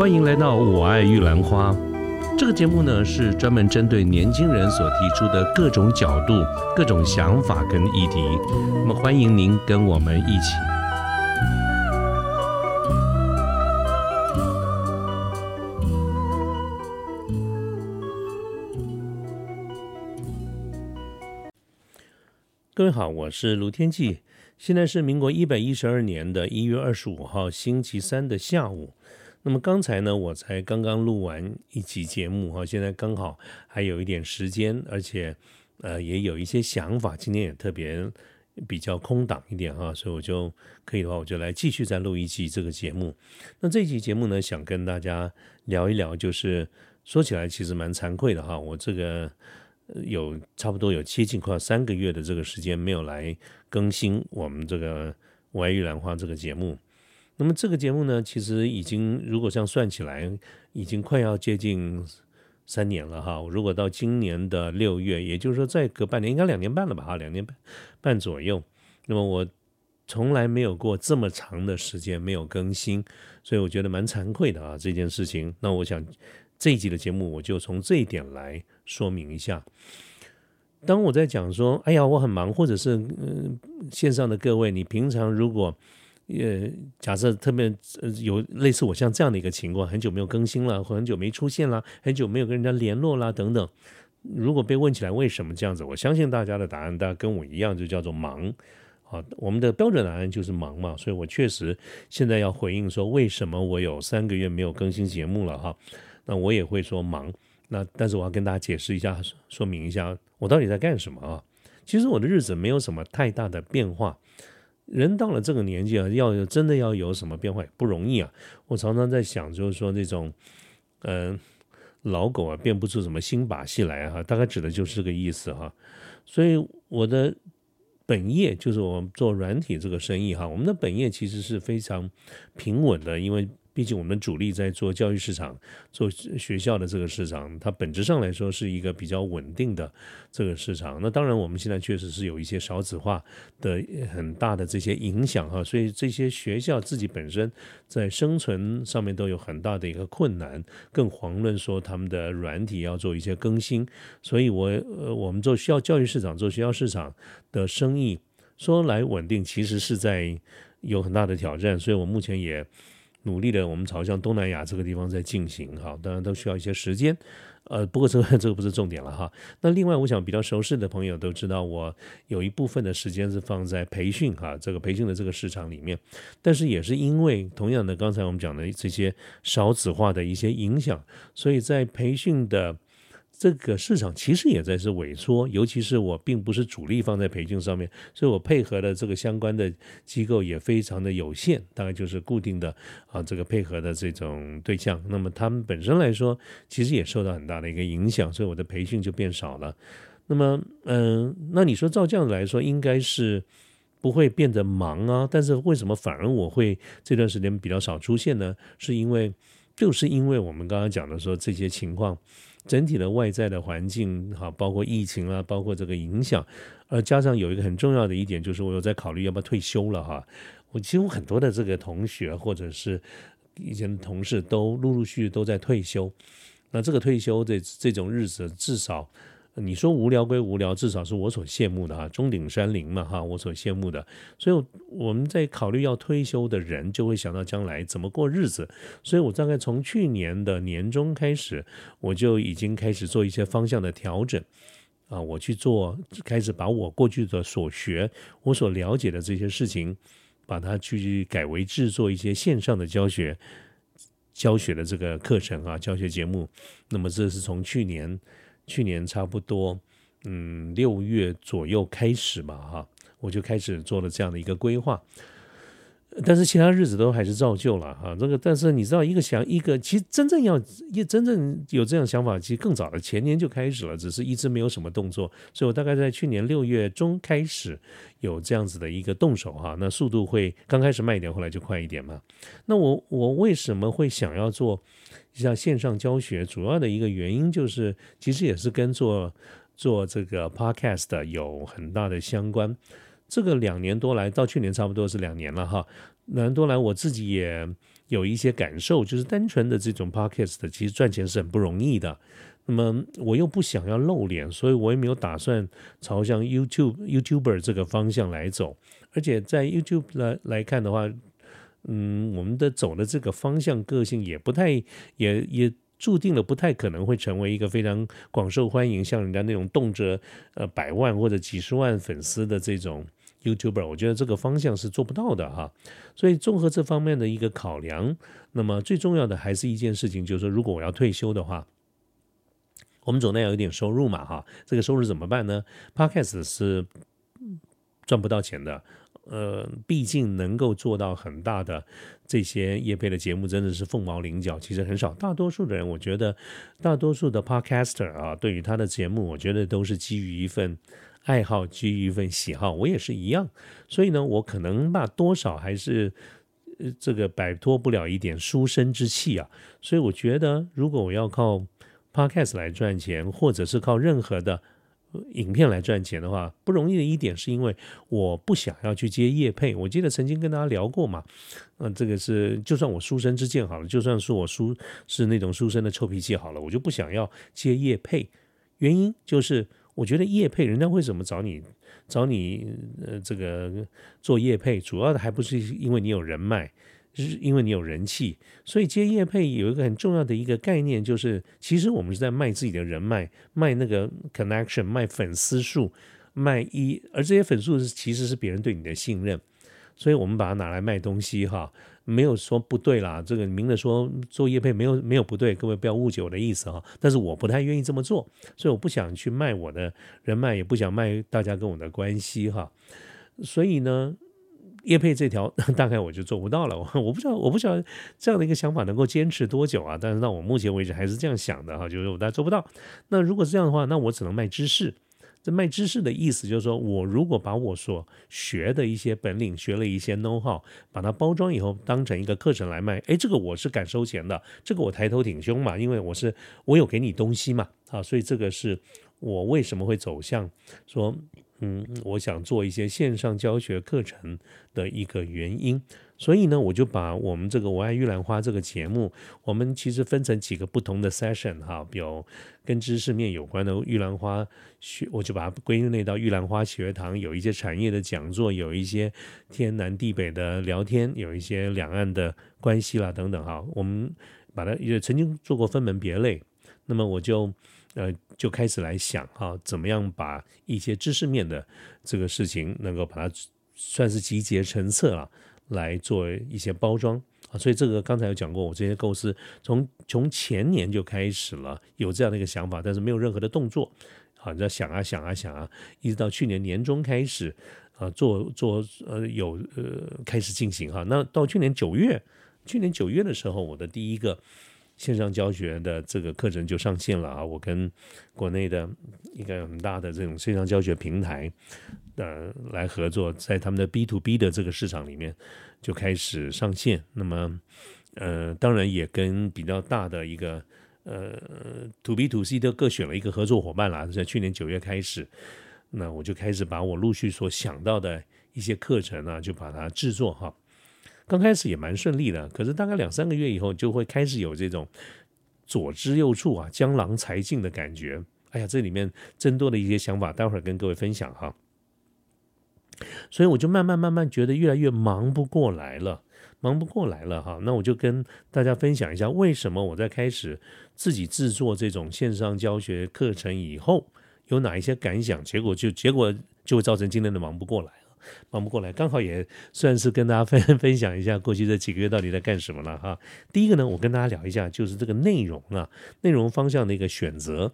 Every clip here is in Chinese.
欢迎来到我爱玉兰花。这个节目呢是专门针对年轻人所提出的各种角度、各种想法跟议题。那么欢迎您跟我们一起。各位好，我是卢天记。现在是民国一百一十二年的一月二十五号星期三的下午。那么刚才呢，我才刚刚录完一集节目哈，现在刚好还有一点时间，而且呃也有一些想法，今天也特别比较空档一点哈，所以我就可以的话，我就来继续再录一集这个节目。那这期节目呢，想跟大家聊一聊，就是说起来其实蛮惭愧的哈，我这个有差不多有接近快要三个月的这个时间没有来更新我们这个《外玉兰花》这个节目。那么这个节目呢，其实已经如果这样算起来，已经快要接近三年了哈。如果到今年的六月，也就是说再隔半年，应该两年半了吧哈，两年半半左右。那么我从来没有过这么长的时间没有更新，所以我觉得蛮惭愧的啊这件事情。那我想这一集的节目，我就从这一点来说明一下。当我在讲说，哎呀，我很忙，或者是嗯线上的各位，你平常如果呃，假设特别呃有类似我像这样的一个情况，很久没有更新了，或很久没出现了，很久没有跟人家联络啦等等。如果被问起来为什么这样子，我相信大家的答案，大家跟我一样，就叫做忙。好，我们的标准答案就是忙嘛。所以我确实现在要回应说，为什么我有三个月没有更新节目了哈？那我也会说忙。那但是我要跟大家解释一下，说明一下我到底在干什么啊？其实我的日子没有什么太大的变化。人到了这个年纪啊，要有真的要有什么变化不容易啊！我常常在想，就是说那种，嗯，老狗啊变不出什么新把戏来哈，大概指的就是这个意思哈。所以我的本业就是我们做软体这个生意哈，我们的本业其实是非常平稳的，因为。毕竟我们主力在做教育市场，做学校的这个市场，它本质上来说是一个比较稳定的这个市场。那当然，我们现在确实是有一些少子化的很大的这些影响哈，所以这些学校自己本身在生存上面都有很大的一个困难，更遑论说他们的软体要做一些更新。所以，我呃，我们做需要教育市场、做学校市场的生意，说来稳定，其实是在有很大的挑战。所以我目前也。努力的，我们朝向东南亚这个地方在进行哈，当然都需要一些时间，呃，不过这个 这个不是重点了哈。那另外，我想比较熟悉的朋友都知道，我有一部分的时间是放在培训哈，这个培训的这个市场里面，但是也是因为同样的刚才我们讲的这些少子化的一些影响，所以在培训的。这个市场其实也在是萎缩，尤其是我并不是主力放在培训上面，所以我配合的这个相关的机构也非常的有限，大概就是固定的啊这个配合的这种对象。那么他们本身来说，其实也受到很大的一个影响，所以我的培训就变少了。那么，嗯，那你说照这样子来说，应该是不会变得忙啊？但是为什么反而我会这段时间比较少出现呢？是因为就是因为我们刚刚讲的说这些情况。整体的外在的环境，哈，包括疫情啊，包括这个影响，而，加上有一个很重要的一点，就是我有在考虑要不要退休了哈。我几乎很多的这个同学或者是以前的同事都陆陆续续都在退休，那这个退休的这种日子，至少。你说无聊归无聊，至少是我所羡慕的哈，钟鼎山林嘛哈，我所羡慕的。所以我们在考虑要退休的人，就会想到将来怎么过日子。所以我大概从去年的年中开始，我就已经开始做一些方向的调整啊，我去做，开始把我过去的所学、我所了解的这些事情，把它去改为制作一些线上的教学、教学的这个课程啊，教学节目。那么这是从去年。去年差不多，嗯，六月左右开始嘛，哈，我就开始做了这样的一个规划。但是其他日子都还是照旧了，哈，这个，但是你知道，一个想一个，其实真正要一真正有这样想法，其实更早的前年就开始了，只是一直没有什么动作。所以我大概在去年六月中开始有这样子的一个动手，哈，那速度会刚开始慢一点，后来就快一点嘛。那我我为什么会想要做？像线上教学，主要的一个原因就是，其实也是跟做做这个 podcast 有很大的相关。这个两年多来，到去年差不多是两年了哈。两年多来，我自己也有一些感受，就是单纯的这种 podcast 其实赚钱是很不容易的。那么我又不想要露脸，所以我也没有打算朝向 YouTube YouTuber 这个方向来走。而且在 YouTube 来来看的话，嗯，我们的走的这个方向个性也不太，也也。注定了不太可能会成为一个非常广受欢迎，像人家那种动辄呃百万或者几十万粉丝的这种 YouTuber，我觉得这个方向是做不到的哈。所以综合这方面的一个考量，那么最重要的还是一件事情，就是说如果我要退休的话，我们总得要有点收入嘛哈。这个收入怎么办呢？Podcast 是赚不到钱的。呃，毕竟能够做到很大的这些业配的节目，真的是凤毛麟角，其实很少。大多数的人，我觉得大多数的 podcaster 啊，对于他的节目，我觉得都是基于一份爱好，基于一份喜好。我也是一样，所以呢，我可能吧，多少还是呃这个摆脱不了一点书生之气啊。所以我觉得，如果我要靠 podcast 来赚钱，或者是靠任何的。影片来赚钱的话不容易的一点，是因为我不想要去接业配。我记得曾经跟大家聊过嘛，嗯，这个是就算我书生之见好了，就算是我书是那种书生的臭脾气好了，我就不想要接业配。原因就是我觉得业配，人家为什么找你找你呃这个做业配，主要的还不是因为你有人脉。是因为你有人气，所以接业配有一个很重要的一个概念，就是其实我们是在卖自己的人脉，卖那个 connection，卖粉丝数，卖一，而这些粉丝数其实是别人对你的信任，所以我们把它拿来卖东西哈，没有说不对啦，这个明的说做业配没有没有不对，各位不要误解我的意思哈，但是我不太愿意这么做，所以我不想去卖我的人脉，也不想卖大家跟我的关系哈，所以呢。叶配这条 大概我就做不到了，我不知道我不知道这样的一个想法能够坚持多久啊？但是到我目前为止还是这样想的哈，就是我大家做不到。那如果是这样的话，那我只能卖知识。这卖知识的意思就是说，我如果把我所学的一些本领，学了一些 know how，把它包装以后当成一个课程来卖，哎，这个我是敢收钱的，这个我抬头挺胸嘛，因为我是我有给你东西嘛，啊，所以这个是我为什么会走向说。嗯，我想做一些线上教学课程的一个原因，所以呢，我就把我们这个“我爱玉兰花”这个节目，我们其实分成几个不同的 session 哈，有跟知识面有关的玉兰花学，我就把它归类到玉兰花学堂，有一些产业的讲座，有一些天南地北的聊天，有一些两岸的关系啦等等哈，我们把它也曾经做过分门别类，那么我就。呃，就开始来想哈，怎么样把一些知识面的这个事情，能够把它算是集结成册啊，来做一些包装啊。所以这个刚才有讲过，我这些构思从从前年就开始了，有这样的一个想法，但是没有任何的动作好，你，在想啊想啊想啊，一直到去年年中开始啊，做做呃有呃开始进行哈。那到去年九月，去年九月的时候，我的第一个。线上教学的这个课程就上线了啊！我跟国内的一个很大的这种线上教学平台，呃，来合作，在他们的 B to B 的这个市场里面就开始上线。那么，呃，当然也跟比较大的一个呃 To B to C 都各选了一个合作伙伴啦。在去年九月开始，那我就开始把我陆续所想到的一些课程啊，就把它制作哈。刚开始也蛮顺利的，可是大概两三个月以后，就会开始有这种左支右绌啊，江郎才尽的感觉。哎呀，这里面增多的一些想法，待会儿跟各位分享哈。所以我就慢慢慢慢觉得越来越忙不过来了，忙不过来了哈。那我就跟大家分享一下，为什么我在开始自己制作这种线上教学课程以后，有哪一些感想？结果就结果就会造成今天的忙不过来。忙不过来，刚好也算是跟大家 分分享一下过去这几个月到底在干什么了哈。第一个呢，我跟大家聊一下，就是这个内容啊，内容方向的一个选择。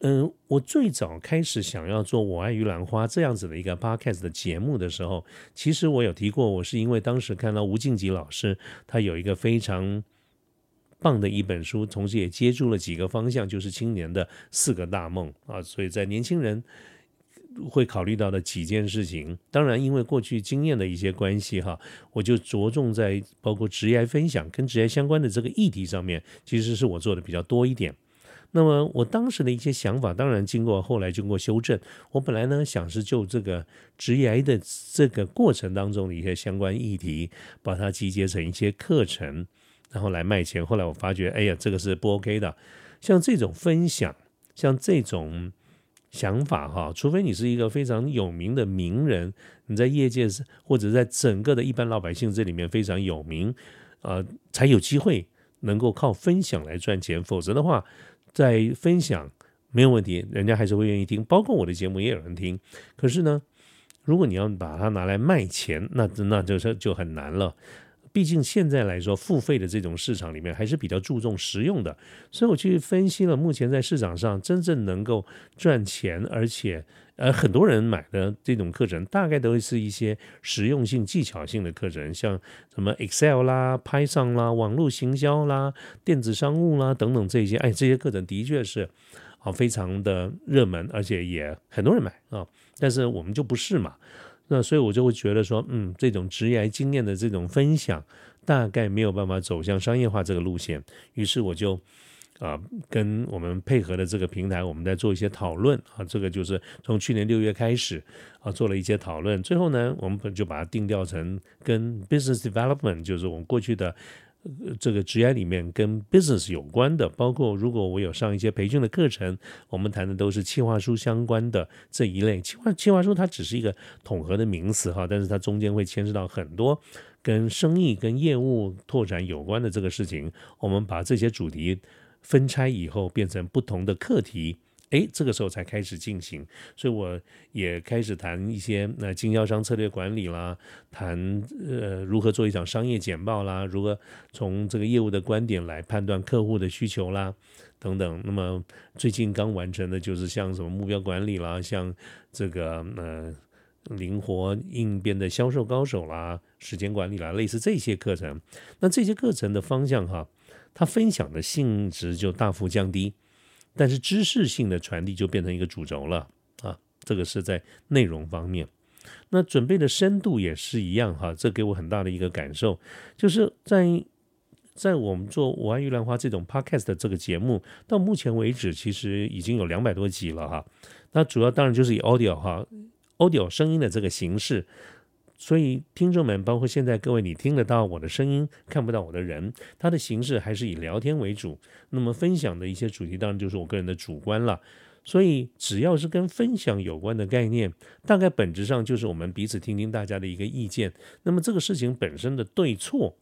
嗯，我最早开始想要做《我爱玉兰花》这样子的一个 podcast 的节目的时候，其实我有提过，我是因为当时看到吴敬吉老师他有一个非常棒的一本书，同时也接住了几个方向，就是青年的四个大梦啊，所以在年轻人。会考虑到的几件事情，当然因为过去经验的一些关系哈，我就着重在包括职业分享跟职业相关的这个议题上面，其实是我做的比较多一点。那么我当时的一些想法，当然经过后来经过修正。我本来呢想是就这个职业的这个过程当中的一些相关议题，把它集结成一些课程，然后来卖钱。后来我发觉，哎呀，这个是不 OK 的。像这种分享，像这种想法哈，除非你是一个非常有名的名人，你在业界或者在整个的一般老百姓这里面非常有名，呃，才有机会能够靠分享来赚钱。否则的话，在分享没有问题，人家还是会愿意听，包括我的节目也有人听。可是呢，如果你要把它拿来卖钱，那那就是就很难了。毕竟现在来说，付费的这种市场里面还是比较注重实用的。所以我去分析了目前在市场上真正能够赚钱，而且呃很多人买的这种课程，大概都是一些实用性、技巧性的课程，像什么 Excel 啦、Python 啦、网络行销啦、电子商务啦等等这些。哎，这些课程的确是啊非常的热门，而且也很多人买啊。但是我们就不是嘛。那所以，我就会觉得说，嗯，这种职业经验的这种分享，大概没有办法走向商业化这个路线。于是我就啊，跟我们配合的这个平台，我们在做一些讨论啊。这个就是从去年六月开始啊，做了一些讨论。最后呢，我们就把它定调成跟 business development，就是我们过去的。这个职业里面跟 business 有关的，包括如果我有上一些培训的课程，我们谈的都是企划书相关的这一类。企划企划书它只是一个统合的名词哈，但是它中间会牵涉到很多跟生意、跟业务拓展有关的这个事情。我们把这些主题分拆以后，变成不同的课题。哎，这个时候才开始进行，所以我也开始谈一些那经销商策略管理啦，谈呃如何做一场商业简报啦，如何从这个业务的观点来判断客户的需求啦，等等。那么最近刚完成的就是像什么目标管理啦，像这个呃灵活应变的销售高手啦，时间管理啦，类似这些课程。那这些课程的方向哈，它分享的性质就大幅降低。但是知识性的传递就变成一个主轴了啊，这个是在内容方面。那准备的深度也是一样哈，这给我很大的一个感受，就是在在我们做《我爱玉兰花》这种 podcast 的这个节目，到目前为止其实已经有两百多集了哈。那主要当然就是以 audio 哈，audio 声音的这个形式。所以，听众们，包括现在各位，你听得到我的声音，看不到我的人，它的形式还是以聊天为主。那么，分享的一些主题，当然就是我个人的主观了。所以，只要是跟分享有关的概念，大概本质上就是我们彼此听听大家的一个意见。那么，这个事情本身的对错，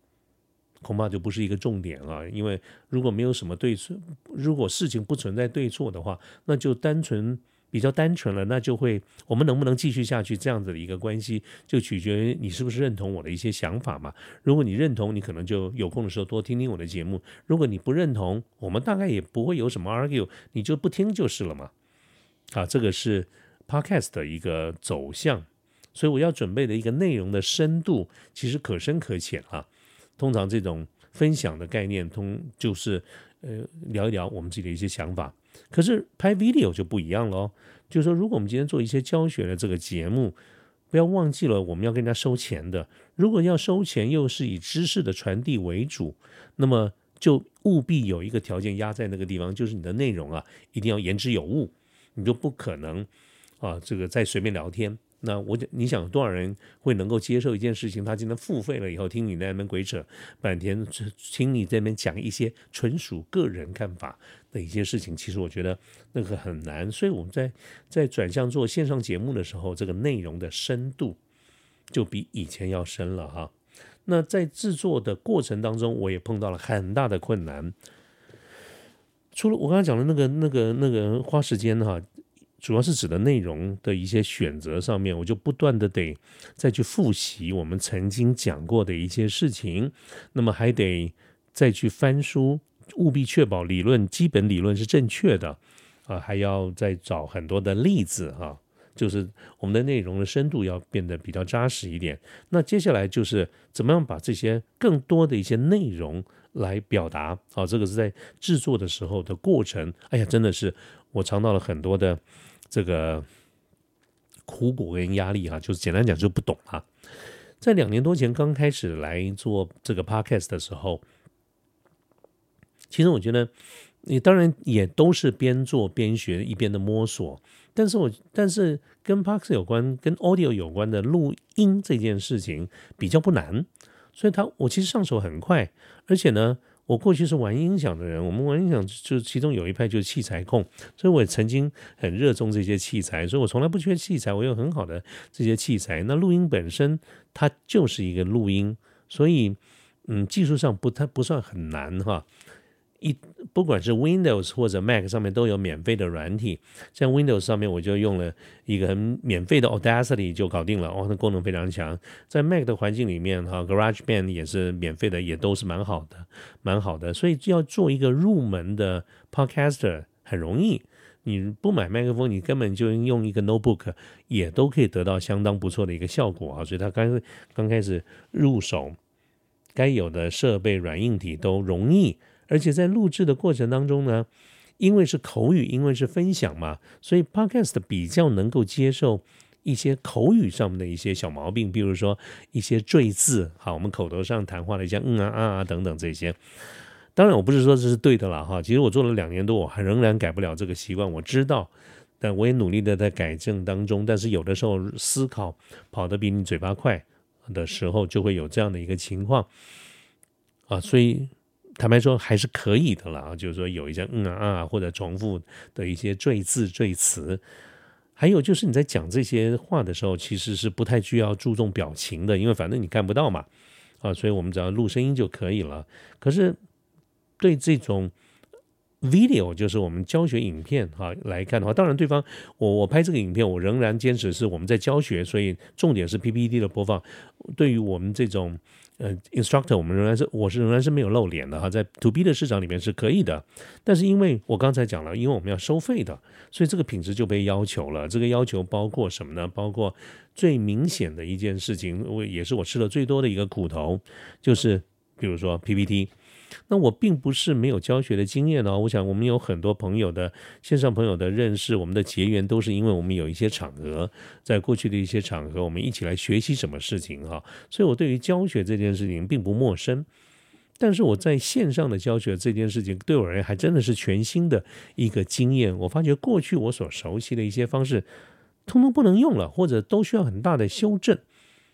恐怕就不是一个重点了。因为如果没有什么对错，如果事情不存在对错的话，那就单纯。比较单纯了，那就会我们能不能继续下去这样子的一个关系，就取决于你是不是认同我的一些想法嘛。如果你认同，你可能就有空的时候多听听我的节目；如果你不认同，我们大概也不会有什么 argue，你就不听就是了嘛。啊，这个是 podcast 的一个走向，所以我要准备的一个内容的深度其实可深可浅啊。通常这种分享的概念，通就是呃聊一聊我们自己的一些想法。可是拍 video 就不一样了哦，就是说，如果我们今天做一些教学的这个节目，不要忘记了我们要跟人家收钱的。如果要收钱，又是以知识的传递为主，那么就务必有一个条件压在那个地方，就是你的内容啊，一定要言之有物，你就不可能啊，这个再随便聊天。那我你想多少人会能够接受一件事情？他今天付费了以后，听你在那边鬼扯半天，听你在那边讲一些纯属个人看法的一些事情，其实我觉得那个很难。所以我们在在转向做线上节目的时候，这个内容的深度就比以前要深了哈。那在制作的过程当中，我也碰到了很大的困难。除了我刚才讲的那个、那个、那个花时间哈。主要是指的内容的一些选择上面，我就不断的得再去复习我们曾经讲过的一些事情，那么还得再去翻书，务必确保理论基本理论是正确的，啊，还要再找很多的例子哈，就是我们的内容的深度要变得比较扎实一点。那接下来就是怎么样把这些更多的一些内容来表达，啊，这个是在制作的时候的过程。哎呀，真的是我尝到了很多的。这个苦果跟压力哈，就是简单讲就不懂啊。在两年多前刚开始来做这个 podcast 的时候，其实我觉得，你当然也都是边做边学一边的摸索。但是我但是跟 Parks 有关、跟 Audio 有关的录音这件事情比较不难，所以它我其实上手很快，而且呢。我过去是玩音响的人，我们玩音响就其中有一派就是器材控，所以我也曾经很热衷这些器材，所以我从来不缺器材，我有很好的这些器材。那录音本身它就是一个录音，所以嗯，技术上不太不算很难哈。一不管是 Windows 或者 Mac 上面都有免费的软体，像 Windows 上面我就用了一个很免费的 Audacity 就搞定了，哦，那功能非常强。在 Mac 的环境里面哈，GarageBand 也是免费的，也都是蛮好的，蛮好的。所以要做一个入门的 Podcaster 很容易，你不买麦克风，你根本就用一个 Notebook 也都可以得到相当不错的一个效果啊。所以它刚刚开始入手，该有的设备软硬体都容易。而且在录制的过程当中呢，因为是口语，因为是分享嘛，所以 Podcast 比较能够接受一些口语上面的一些小毛病，比如说一些赘字，好，我们口头上谈话的一些嗯啊啊啊等等这些。当然，我不是说这是对的了哈，其实我做了两年多，我还仍然改不了这个习惯，我知道，但我也努力的在改正当中。但是有的时候思考跑得比你嘴巴快的时候，就会有这样的一个情况啊，所以。坦白说还是可以的啦，就是说有一些嗯啊啊或者重复的一些赘字赘词，还有就是你在讲这些话的时候，其实是不太需要注重表情的，因为反正你看不到嘛啊，所以我们只要录声音就可以了。可是对这种 video，就是我们教学影片哈来看的话，当然对方我我拍这个影片，我仍然坚持是我们在教学，所以重点是 PPT 的播放。对于我们这种。呃，instructor，我们仍然是我是仍然是没有露脸的哈，在 to B 的市场里面是可以的，但是因为我刚才讲了，因为我们要收费的，所以这个品质就被要求了。这个要求包括什么呢？包括最明显的一件事情，我也是我吃的最多的一个苦头，就是比如说 PPT。那我并不是没有教学的经验哦，我想我们有很多朋友的线上朋友的认识，我们的结缘都是因为我们有一些场合，在过去的一些场合，我们一起来学习什么事情哈，所以我对于教学这件事情并不陌生。但是我在线上的教学这件事情，对我而言还真的是全新的一个经验。我发觉过去我所熟悉的一些方式，通通不能用了，或者都需要很大的修正。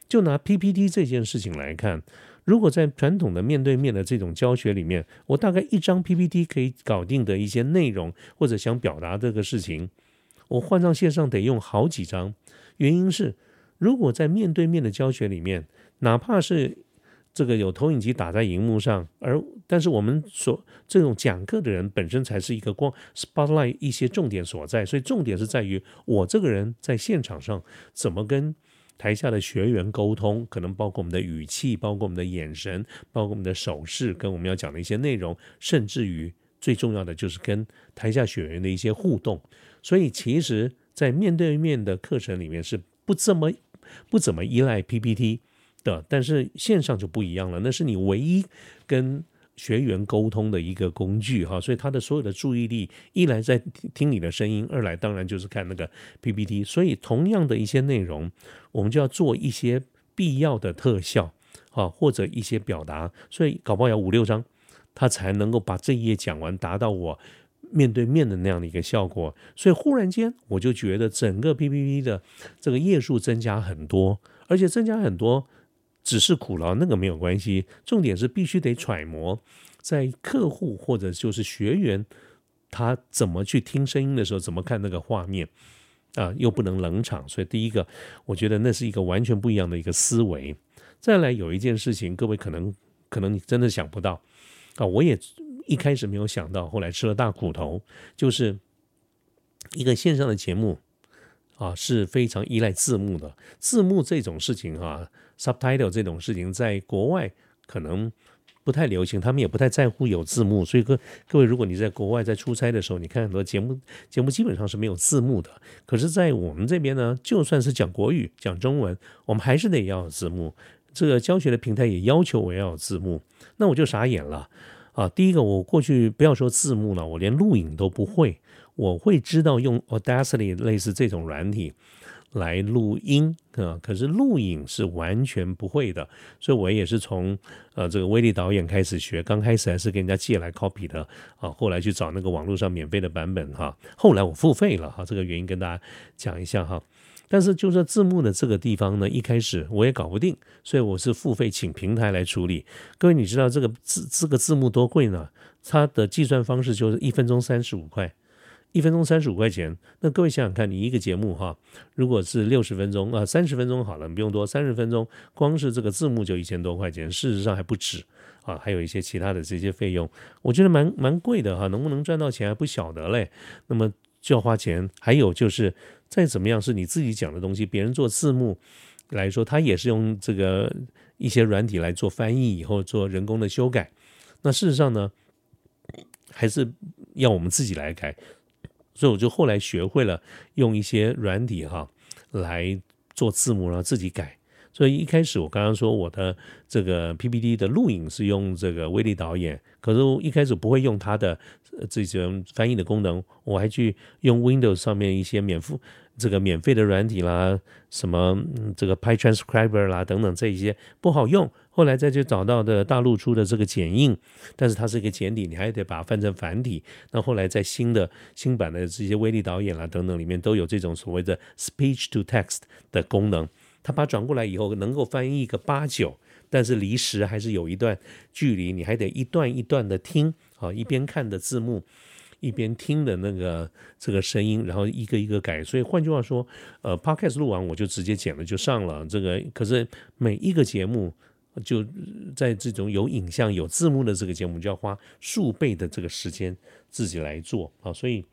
就拿 PPT 这件事情来看。如果在传统的面对面的这种教学里面，我大概一张 PPT 可以搞定的一些内容，或者想表达这个事情，我换上线上得用好几张。原因是，如果在面对面的教学里面，哪怕是这个有投影机打在荧幕上，而但是我们所这种讲课的人本身才是一个光 spotlight 一些重点所在，所以重点是在于我这个人在现场上怎么跟。台下的学员沟通，可能包括我们的语气，包括我们的眼神，包括我们的手势，跟我们要讲的一些内容，甚至于最重要的就是跟台下学员的一些互动。所以，其实，在面对面的课程里面是不这么不怎么依赖 PPT 的，但是线上就不一样了，那是你唯一跟。学员沟通的一个工具哈，所以他的所有的注意力一来在听你的声音，二来当然就是看那个 PPT。所以同样的一些内容，我们就要做一些必要的特效啊，或者一些表达。所以搞不好要五六张，他才能够把这一页讲完，达到我面对面的那样的一个效果。所以忽然间我就觉得整个 PPT 的这个页数增加很多，而且增加很多。只是苦劳那个没有关系，重点是必须得揣摩，在客户或者就是学员他怎么去听声音的时候，怎么看那个画面啊，又不能冷场，所以第一个，我觉得那是一个完全不一样的一个思维。再来有一件事情，各位可能可能你真的想不到啊，我也一开始没有想到，后来吃了大苦头，就是一个线上的节目啊是非常依赖字幕的，字幕这种事情哈。Subtitle 这种事情在国外可能不太流行，他们也不太在乎有字幕。所以各各位，如果你在国外在出差的时候，你看很多节目，节目基本上是没有字幕的。可是，在我们这边呢，就算是讲国语、讲中文，我们还是得要有字幕。这个教学的平台也要求我要有字幕，那我就傻眼了啊！第一个，我过去不要说字幕了，我连录影都不会。我会知道用 Audacity 类似这种软体。来录音啊，可是录影是完全不会的，所以我也是从呃这个威力导演开始学，刚开始还是跟人家借来 copy 的啊，后来去找那个网络上免费的版本哈，后来我付费了哈，这个原因跟大家讲一下哈。但是就说字幕的这个地方呢，一开始我也搞不定，所以我是付费请平台来处理。各位你知道这个字这个字幕多贵呢？它的计算方式就是一分钟三十五块。一分钟三十五块钱，那各位想想看，你一个节目哈，如果是六十分钟啊，三十分钟好了，你不用多，三十分钟，光是这个字幕就一千多块钱，事实上还不止啊，还有一些其他的这些费用，我觉得蛮蛮贵的哈，能不能赚到钱还不晓得嘞。那么就要花钱，还有就是再怎么样是你自己讲的东西，别人做字幕来说，他也是用这个一些软体来做翻译，以后做人工的修改，那事实上呢，还是要我们自己来改。所以我就后来学会了用一些软体哈来做字幕，然后自己改。所以一开始我刚刚说我的这个 PPT 的录影是用这个威力导演，可是我一开始不会用它的这些翻译的功能，我还去用 Windows 上面一些免付。这个免费的软体啦，什么这个 PyTranscriber 啦等等这一些不好用，后来再去找到的大陆出的这个剪映，但是它是一个简体，你还得把它翻成繁体。那后来在新的新版的这些威力导演啦等等里面都有这种所谓的 Speech to Text 的功能，它把转过来以后能够翻译个八九，但是离十还是有一段距离，你还得一段一段的听啊，一边看的字幕。一边听的那个这个声音，然后一个一个改。所以换句话说，呃，podcast 录完我就直接剪了就上了。这个可是每一个节目就在这种有影像、有字幕的这个节目，就要花数倍的这个时间自己来做啊。所以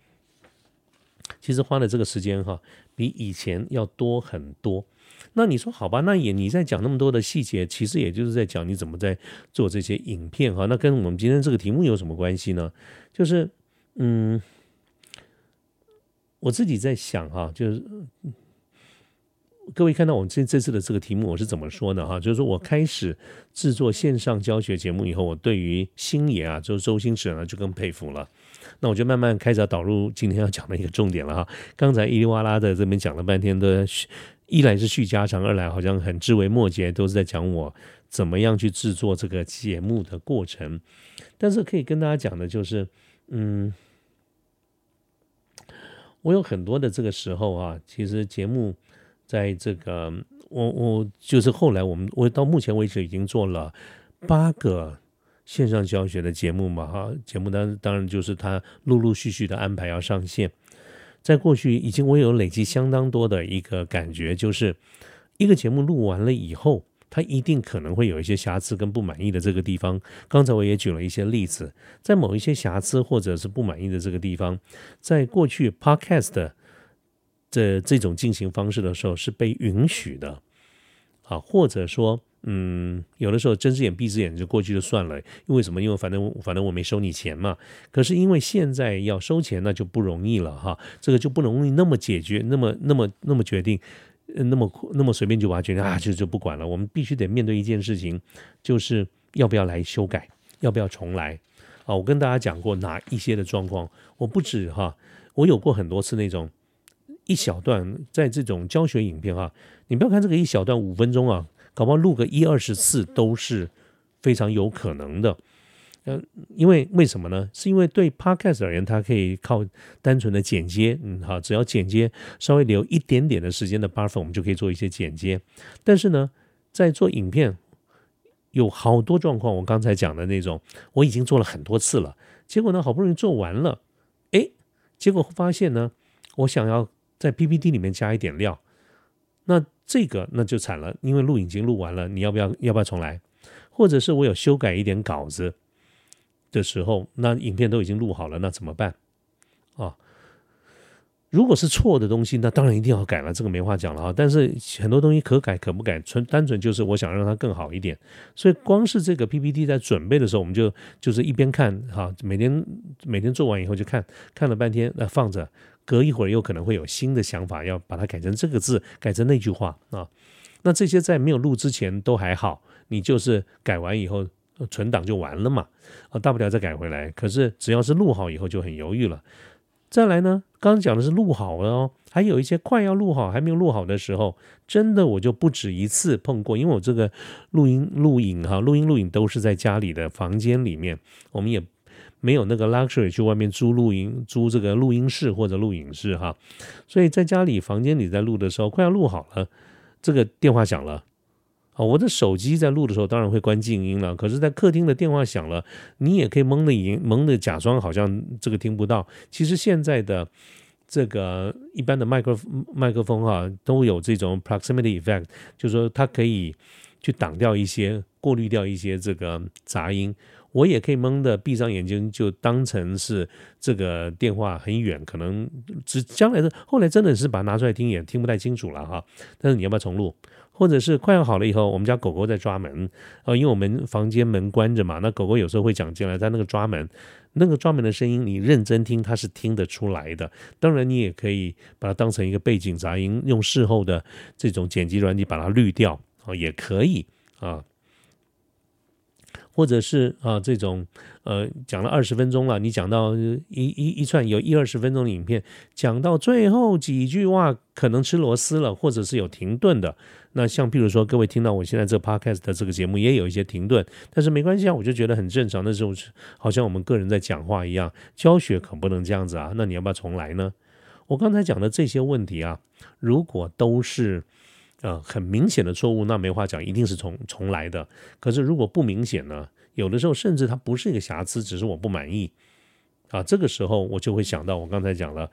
其实花的这个时间哈，比以前要多很多。那你说好吧？那也你在讲那么多的细节，其实也就是在讲你怎么在做这些影片哈。那跟我们今天这个题目有什么关系呢？就是。嗯，我自己在想哈，就是各位看到我们这这次的这个题目，我是怎么说呢？哈，就是说我开始制作线上教学节目以后，我对于星爷啊，就是周星驰呢，就更佩服了。那我就慢慢开始导入今天要讲的一个重点了哈。刚才伊利哇啦的这边讲了半天的，一来是叙家常，二来好像很枝微末节，都是在讲我怎么样去制作这个节目的过程。但是可以跟大家讲的就是，嗯。我有很多的这个时候啊，其实节目在这个我我就是后来我们我到目前为止已经做了八个线上教学的节目嘛哈，节目当当然就是它陆陆续续的安排要上线，在过去已经我有累积相当多的一个感觉，就是一个节目录完了以后。它一定可能会有一些瑕疵跟不满意的这个地方。刚才我也举了一些例子，在某一些瑕疵或者是不满意的这个地方，在过去 Podcast 这这种进行方式的时候是被允许的，啊，或者说，嗯，有的时候睁只眼闭只眼就过去就算了，因为什么？因为反正反正我没收你钱嘛。可是因为现在要收钱，那就不容易了哈，这个就不容易那么解决，那么那么那么决定。那么那么随便就把它决定啊，就就不管了。我们必须得面对一件事情，就是要不要来修改，要不要重来啊？我跟大家讲过哪一些的状况，我不止哈，我有过很多次那种一小段，在这种教学影片哈，你不要看这个一小段五分钟啊，搞不好录个一二十次都是非常有可能的。嗯，因为为什么呢？是因为对 Podcast 而言，它可以靠单纯的剪接，嗯，好，只要剪接稍微留一点点的时间的 buffer，我们就可以做一些剪接。但是呢，在做影片，有好多状况，我刚才讲的那种，我已经做了很多次了，结果呢，好不容易做完了，哎，结果发现呢，我想要在 PPT 里面加一点料，那这个那就惨了，因为录影已经录完了，你要不要要不要重来？或者是我有修改一点稿子？的时候，那影片都已经录好了，那怎么办啊？如果是错的东西，那当然一定要改了，这个没话讲了啊。但是很多东西可改可不改，纯单纯就是我想让它更好一点。所以光是这个 PPT 在准备的时候，我们就就是一边看哈，每天每天做完以后就看看了半天，那放着，隔一会儿又可能会有新的想法，要把它改成这个字，改成那句话啊。那这些在没有录之前都还好，你就是改完以后。存档就完了嘛，啊，大不了再改回来。可是只要是录好以后就很犹豫了。再来呢，刚刚讲的是录好了哦，还还有一些快要录好还没有录好的时候，真的我就不止一次碰过，因为我这个录音录影哈，录音录影都是在家里的房间里面，我们也没有那个 luxury 去外面租录音租这个录音室或者录影室哈，所以在家里房间里在录的时候，快要录好了，这个电话响了。啊，我的手机在录的时候当然会关静音了，可是，在客厅的电话响了，你也可以蒙的影蒙的假装好像这个听不到。其实现在的这个一般的麦克麦克风哈，都有这种 proximity effect，就是说它可以去挡掉一些、过滤掉一些这个杂音。我也可以蒙的闭上眼睛，就当成是这个电话很远，可能只将来的后来真的是把它拿出来听也听不太清楚了哈。但是你要不要重录？或者是快要好了以后，我们家狗狗在抓门，呃，因为我们房间门关着嘛，那狗狗有时候会讲进来，在那个抓门，那个抓门的声音，你认真听，它是听得出来的。当然，你也可以把它当成一个背景杂音，用事后的这种剪辑软体把它滤掉啊，也可以啊。或者是啊，这种呃，讲了二十分钟了，你讲到一一一串有一二十分钟的影片，讲到最后几句话可能吃螺丝了，或者是有停顿的。那像譬如说，各位听到我现在这 podcast 的这个节目也有一些停顿，但是没关系啊，我就觉得很正常。那时候好像我们个人在讲话一样，教学可不能这样子啊。那你要不要重来呢？我刚才讲的这些问题啊，如果都是。呃，很明显的错误，那没话讲，一定是重重来的。可是如果不明显呢？有的时候甚至它不是一个瑕疵，只是我不满意啊。这个时候我就会想到，我刚才讲了，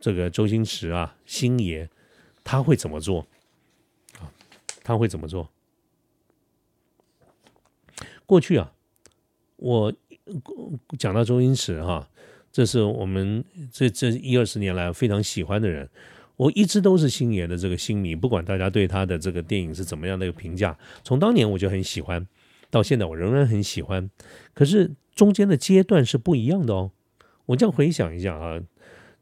这个周星驰啊，星爷他会怎么做啊？他会怎么做？过去啊，我讲到周星驰哈，这是我们这这一二十年来非常喜欢的人。我一直都是星爷的这个星迷，不管大家对他的这个电影是怎么样的一个评价，从当年我就很喜欢，到现在我仍然很喜欢。可是中间的阶段是不一样的哦。我这样回想一下啊，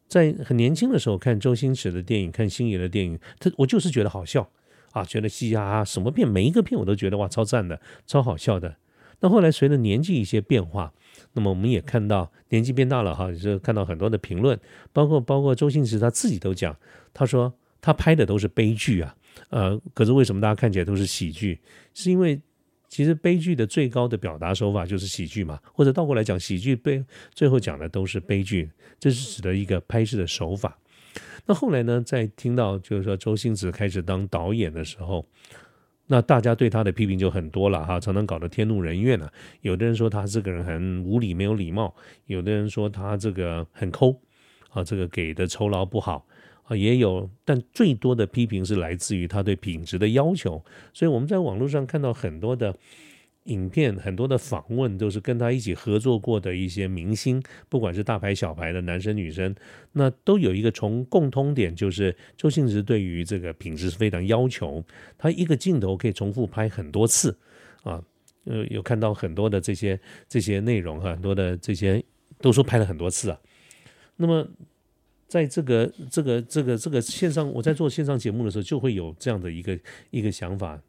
在很年轻的时候看周星驰的电影，看星爷的电影，他我就是觉得好笑啊，觉得嘻嘻哈什么片，每一个片我都觉得哇超赞的，超好笑的。那后来随着年纪一些变化。那么我们也看到年纪变大了哈，也是看到很多的评论，包括包括周星驰他自己都讲，他说他拍的都是悲剧啊，呃，可是为什么大家看起来都是喜剧？是因为其实悲剧的最高的表达手法就是喜剧嘛，或者倒过来讲，喜剧悲最后讲的都是悲剧，这是指的一个拍摄的手法。那后来呢，在听到就是说周星驰开始当导演的时候。那大家对他的批评就很多了哈，常常搞得天怒人怨了。有的人说他这个人很无理、没有礼貌；有的人说他这个很抠啊，这个给的酬劳不好啊，也有。但最多的批评是来自于他对品质的要求。所以我们在网络上看到很多的。影片很多的访问都是跟他一起合作过的一些明星，不管是大牌小牌的男生女生，那都有一个从共通点，就是周星驰对于这个品质是非常要求，他一个镜头可以重复拍很多次啊，呃，有看到很多的这些这些内容哈，很多的这些都说拍了很多次啊。那么在这个这个这个这个线上，我在做线上节目的时候，就会有这样的一个一个想法。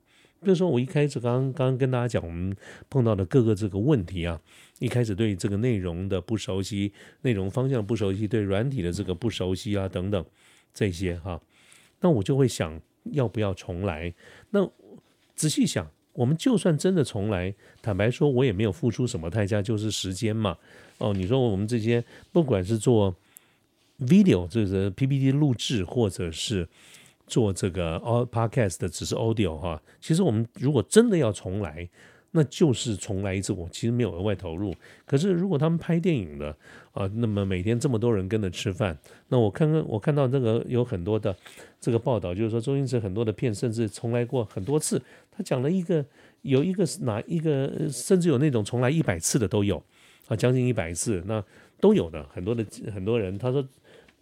比如说，我一开始刚刚跟大家讲，我们碰到的各个这个问题啊，一开始对这个内容的不熟悉，内容方向不熟悉，对软体的这个不熟悉啊，等等这些哈，那我就会想要不要重来？那仔细想，我们就算真的重来，坦白说，我也没有付出什么代价，就是时间嘛。哦，你说我们这些不管是做 video，就是 PPT 录制，或者是。做这个 all podcast 的只是 audio 哈，其实我们如果真的要重来，那就是重来一次。我其实没有额外投入。可是如果他们拍电影的啊，那么每天这么多人跟着吃饭，那我看看我看到这个有很多的这个报道，就是说周星驰很多的片甚至重来过很多次。他讲了一个有一个是哪一个，甚至有那种重来一百次的都有啊，将近一百次那都有的很多的很多人他说。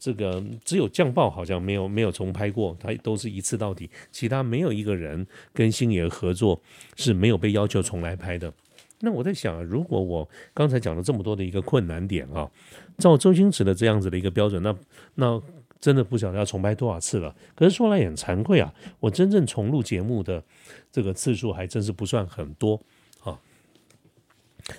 这个只有降爆好像没有没有重拍过，他都是一次到底，其他没有一个人跟星爷合作是没有被要求重来拍的。那我在想，如果我刚才讲了这么多的一个困难点啊，照周星驰的这样子的一个标准，那那真的不晓得要重拍多少次了。可是说来也惭愧啊，我真正重录节目的这个次数还真是不算很多。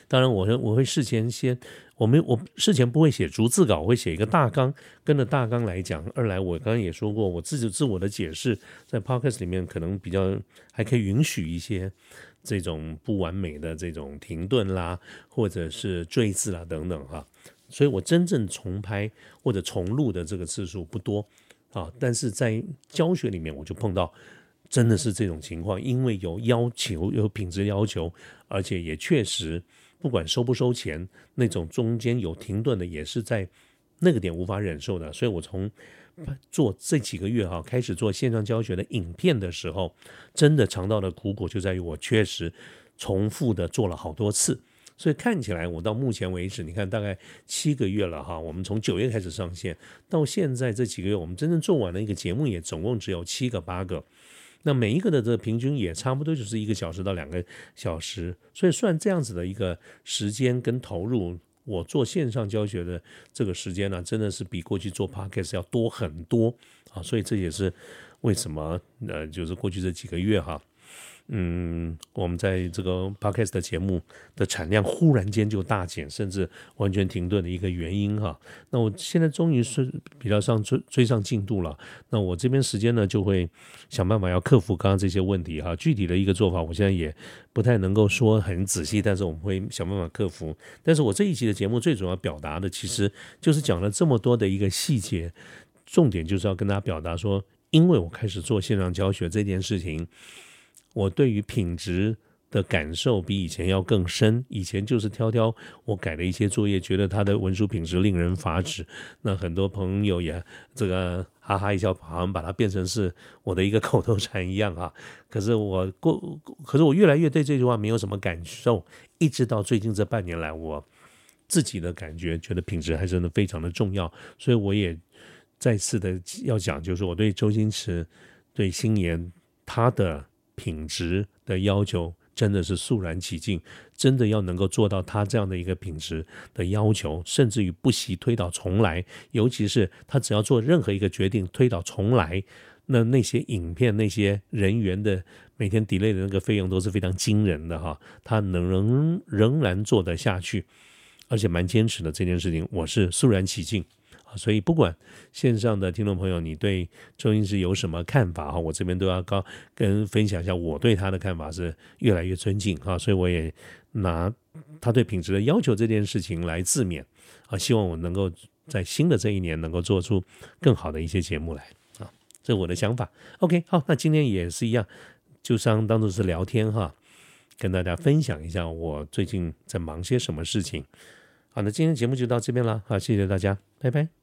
当然，我我会事前先，我们我事前不会写逐字稿，我会写一个大纲，跟着大纲来讲。二来，我刚刚也说过，我自己自我的解释在 podcast 里面可能比较还可以允许一些这种不完美的这种停顿啦，或者是赘字啦等等哈。所以我真正重拍或者重录的这个次数不多啊，但是在教学里面我就碰到。真的是这种情况，因为有要求，有品质要求，而且也确实，不管收不收钱，那种中间有停顿的，也是在那个点无法忍受的。所以我从做这几个月哈，开始做线上教学的影片的时候，真的尝到的苦果就在于我确实重复的做了好多次。所以看起来，我到目前为止，你看大概七个月了哈，我们从九月开始上线，到现在这几个月，我们真正做完了一个节目，也总共只有七个八个。那每一个的这平均也差不多就是一个小时到两个小时，所以算这样子的一个时间跟投入，我做线上教学的这个时间呢，真的是比过去做 podcast 要多很多啊，所以这也是为什么呃，就是过去这几个月哈。嗯，我们在这个 podcast 的节目的产量忽然间就大减，甚至完全停顿的一个原因哈。那我现在终于是比较上追追上进度了。那我这边时间呢，就会想办法要克服刚刚这些问题哈。具体的一个做法，我现在也不太能够说很仔细，但是我们会想办法克服。但是我这一期的节目最主要表达的，其实就是讲了这么多的一个细节，重点就是要跟大家表达说，因为我开始做线上教学这件事情。我对于品质的感受比以前要更深。以前就是挑挑我改的一些作业，觉得他的文书品质令人发指。那很多朋友也这个哈哈一笑，好像把它变成是我的一个 口头禅一样啊。可是我过，可是我越来越对这句话没有什么感受。一直到最近这半年来，我自己的感觉觉得品质还真的非常的重要。所以我也再次的要讲，就是我对周星驰、对星爷他的。品质的要求真的是肃然起敬，真的要能够做到他这样的一个品质的要求，甚至于不惜推倒重来。尤其是他只要做任何一个决定推倒重来，那那些影片、那些人员的每天 delay 的那个费用都是非常惊人的哈。他能仍仍然做得下去，而且蛮坚持的这件事情，我是肃然起敬。所以，不管线上的听众朋友，你对周星驰有什么看法哈，我这边都要高跟分享一下，我对他的看法是越来越尊敬哈，所以我也拿他对品质的要求这件事情来自勉啊，希望我能够在新的这一年能够做出更好的一些节目来啊，这是我的想法。OK，好，那今天也是一样，就当当做是聊天哈，跟大家分享一下我最近在忙些什么事情。好，那今天节目就到这边了，好，谢谢大家，拜拜。